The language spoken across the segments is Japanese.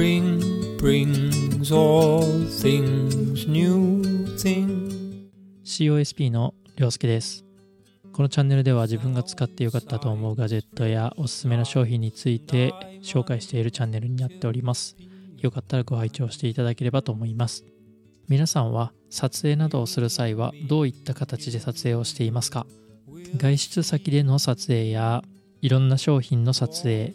Spring brings all things new thing COSP のりょうすけです。このチャンネルでは自分が使ってよかったと思うガジェットやおすすめの商品について紹介しているチャンネルになっております。よかったらご拝聴していただければと思います。皆さんは撮影などをする際はどういった形で撮影をしていますか？外出先での撮影やいろんな商品の撮影、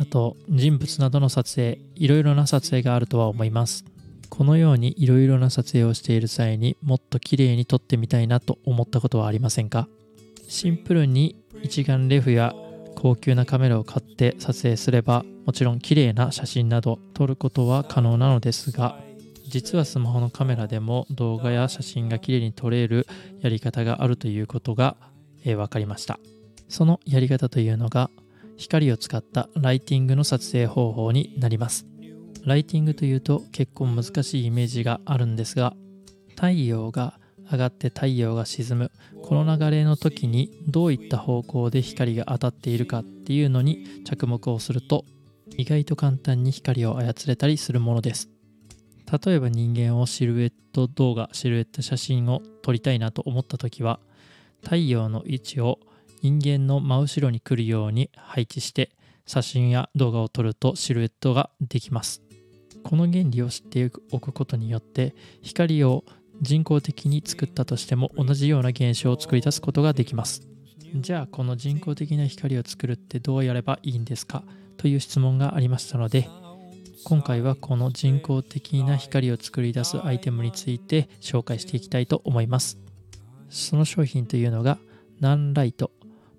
あと人物などの撮影、いろいろな撮影があるとは思います。このようにいろいろな撮影をしている際にもっと綺麗に撮ってみたいなと思ったことはありませんか？シンプルに一眼レフや高級なカメラを買って撮影すればもちろん綺麗な写真など撮ることは可能なのですが実はスマホのカメラでも動画や写真が綺麗に撮れるやり方があるということが、えー分かりましたそのやり方というのが光を使ったライティングの撮影方法になります。ライティングというと結構難しいイメージがあるんですが太陽が上がって太陽が沈むこの流れの時にどういった方向で光が当たっているかっていうのに着目をすると意外と簡単に光を操れたりするものです。例えば人間をシルエット動画シルエット写真を撮りたいなと思った時は太陽の位置を人間の真後ろに来るように配置して写真や動画を撮るとシルエットができます。この原理を知っておくことによって光を人工的に作ったとしても同じような現象を作り出すことができます。じゃあこの人工的な光を作るってどうやればいいんですか？という質問がありましたので今回はこの人工的な光を作り出すアイテムについて紹介していきたいと思います。その商品というのがナンライト。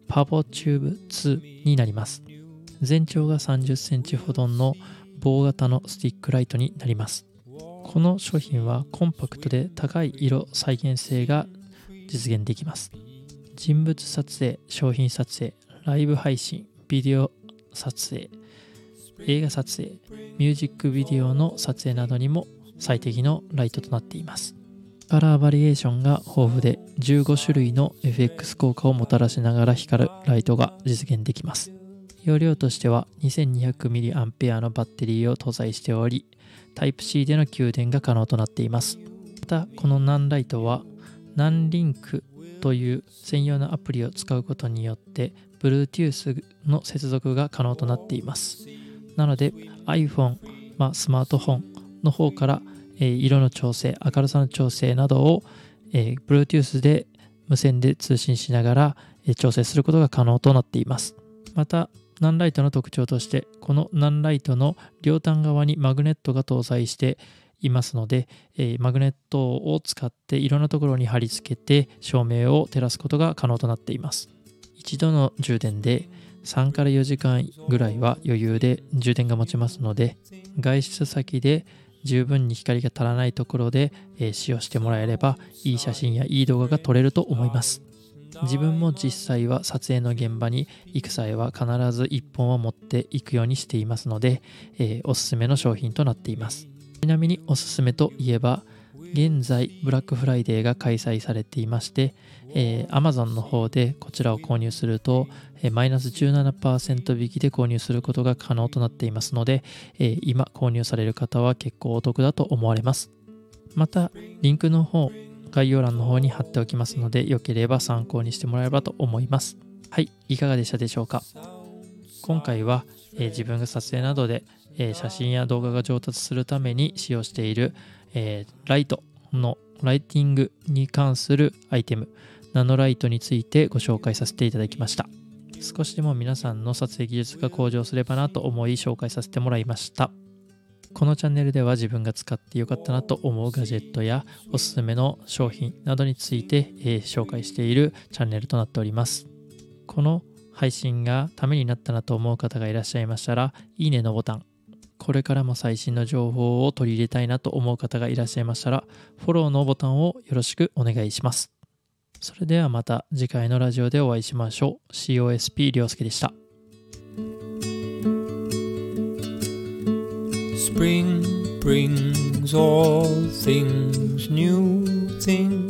パボチューブ2になります。全長が30センチほどの棒型のスティックライトになります。この商品はコンパクトで高い色再現性が実現できます。人物撮影商品撮影ライブ配信ビデオ撮影映画撮影ミュージックビデオの撮影などにも最適のライトとなっています。カラーバリエーションが豊富で15種類の FX 効果をもたらしながら光るライトが実現できます。容量としては 2200mAh のバッテリーを搭載しており Type-C での給電が可能となっています。またこのナンライトはナンリンクという専用のアプリを使うことによって Bluetooth の接続が可能となっています。なので iPhone、まあ、スマートフォンの方から、え色の調整明るさの調整などを、えー Bluetooth で無線で通信しながら、え調整することが可能となっています。またナンライトの特徴としてこのナンライトの両端側にマグネットが搭載していますので、えマグネットを使っていろんなところに貼り付けて照明を照らすことが可能となっています。一度の充電で3から4時間ぐらいは余裕で充電が持ちますので外出先で十分に光が足らないところで、えー使用してもらえればいい写真やいい動画が撮れると思います。自分も実際は撮影の現場に行く際は必ず1本は持っていくようにしていますので、えーおすすめの商品となっています。ちなみにおすすめといえば現在ブラックフライデーが開催されていまして、えー Amazon の方でこちらを購入すると、えーマイナス17%引きで購入することが可能となっていますので、えー今購入される方は結構お得だと思われます。またリンクの方概要欄の方に貼っておきますのでよければ参考にしてもらえればと思います。はいいかがでしたでしょうか？今回は、えー自分が撮影などで、えー写真や動画が上達するために使用している、えーライトのライティングに関するアイテムナノライトについてご紹介させていただきました。少しでも皆さんの撮影技術が向上すればなと思い紹介させてもらいました。このチャンネルでは自分が使ってよかったなと思うガジェットやおすすめの商品などについて、えー紹介しているチャンネルとなっております。この配信がためになったなと思う方がいらっしゃいましたらいいねのボタンこれからも最新の情報を取り入れたいなと思う方がいらっしゃいましたらフォローのボタンをよろしくお願いします。それではまた次回のラジオでお会いしましょう。COSP りょうすけでした。Spring brings all things new things